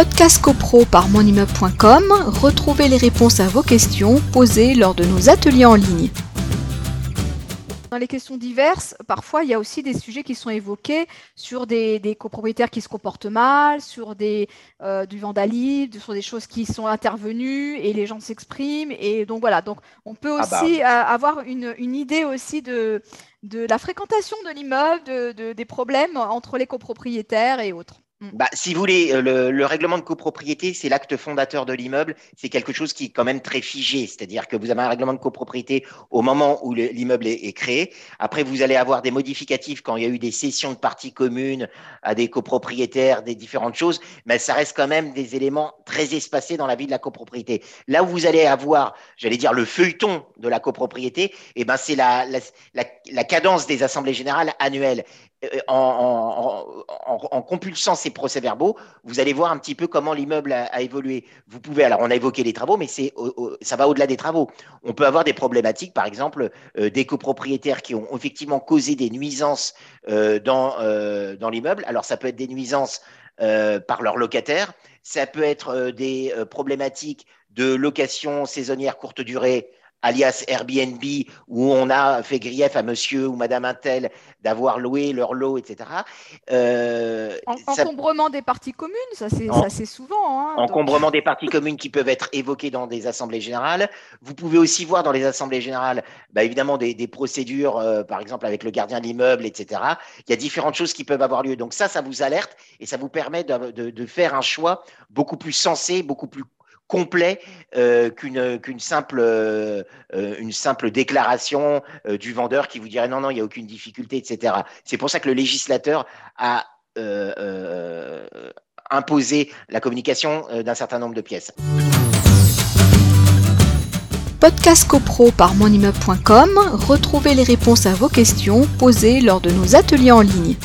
Podcast CoPro par monimmeuble.com, retrouvez les réponses à vos questions posées lors de nos ateliers en ligne. Dans les questions diverses, parfois, il y a aussi des sujets qui sont évoqués sur des, copropriétaires qui se comportent mal, sur des, euh, du vandalisme, sur des choses qui sont intervenues et les gens s'expriment. Et donc voilà, donc on peut ah bah. aussi euh, avoir une, idée aussi de, de la fréquentation de l'immeuble, des problèmes entre les copropriétaires et autres. Mm. Bah, si vous voulez, euh, le, règlement de copropriété, c'est l'acte fondateur de l'immeuble. C'est quelque chose qui est quand même très figé. C'est-à-dire que vous avez un règlement de copropriété au moment où l'immeuble est, créé. Après, vous allez avoir des modificatifs quand il y a eu des cessions de parties communes à des copropriétaires, des différentes choses. Mais ça reste quand même des éléments très espacés dans la vie de la copropriété. Là où vous allez avoir, j'allais dire, le feuilleton de la copropriété, eh ben, c'est la, cadence des assemblées générales annuelles. Euh, compulsant ces procès-verbaux, vous allez voir un petit peu comment l'immeuble a, évolué. Vous pouvez, alors on a évoqué les travaux, mais c'est, ça va au-delà des travaux. On peut avoir des problématiques, par exemple, euh, des copropriétaires qui ont effectivement causé des nuisances euh, dans, dans l'immeuble. Alors ça peut être des nuisances par leurs locataires, ça peut être des problématiques de location saisonnière courte durée alias Airbnb, où on a fait grief à monsieur ou madame Intel d'avoir loué leur lot, etc. Euh, encombrement des parties communes, ça c'est souvent. Hein, encombrement des parties communes qui peuvent être évoquées dans des assemblées générales. Vous pouvez aussi voir dans les assemblées générales, bah, évidemment, des, procédures, euh, par exemple avec le gardien de l'immeuble, etc. Il y a différentes choses qui peuvent avoir lieu. Donc ça, ça vous alerte et ça vous permet de, de faire un choix beaucoup plus sensé, beaucoup plus complet euh, qu'une simple, euh, simple déclaration euh, du vendeur qui vous dirait non, non, il n'y a aucune difficulté, etc. C'est pour ça que le législateur a imposé la communication d'un certain nombre de pièces. Podcast CoPro par monimmeuble.com, retrouvez les réponses à vos questions posées lors de nos ateliers en ligne.